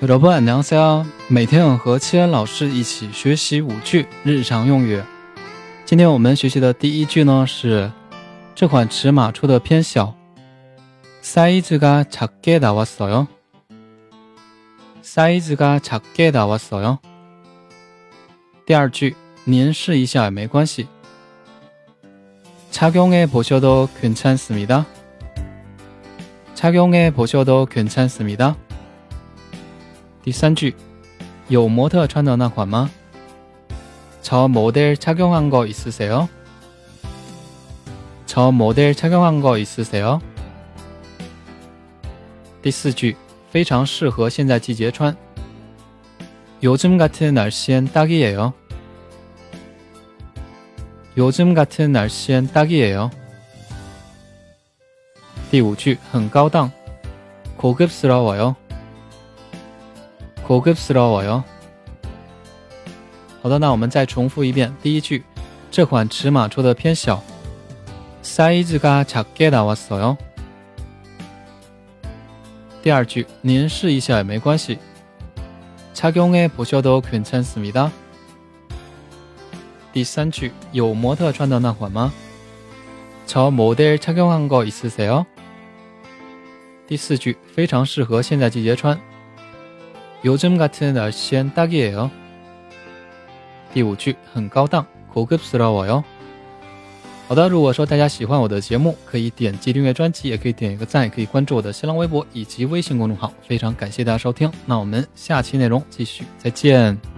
有的不안녕하세요每天和七恩老师一起学习五句日常用语。今天我们学习的第一句呢是这款尺码出的偏小。사이즈가작게나왔어 요。 사이즈가작게나왔어 요。 第二句，您试一下也没关系。착용해보셔도괜찮습니 다。 착용해보셔도괜찮습니 다。 第三句，有模特穿的那款吗？저모델착용한거있으세 요？ 저모델착용한거있으세 요？ 第四句，非常适合现在季节穿。요즘같은날씨엔딱이에요요즘같은날씨엔딱이에요第五句，很高档。고급스러워요 고급스러워요好的，那我们再重复一遍第一句，这款尺码出的偏小。사이즈가작게나왔어 요。 第二句，您试一下也没关系。착용해보셔도괜찮습니 다。 第三句，有模特穿的那款吗？저모델착용한거있으세 요？ 第四句，非常适合现在季节穿。 요즘같은날씨엔딱이에요第五句很高档，고급스러워 요。 好的，如果说大家喜欢我的节目，可以点击订阅专辑，也可以点一个赞，也可以关注我的新浪微博以及微信公众号。非常感谢大家收听，那我们下期内容继续，再见。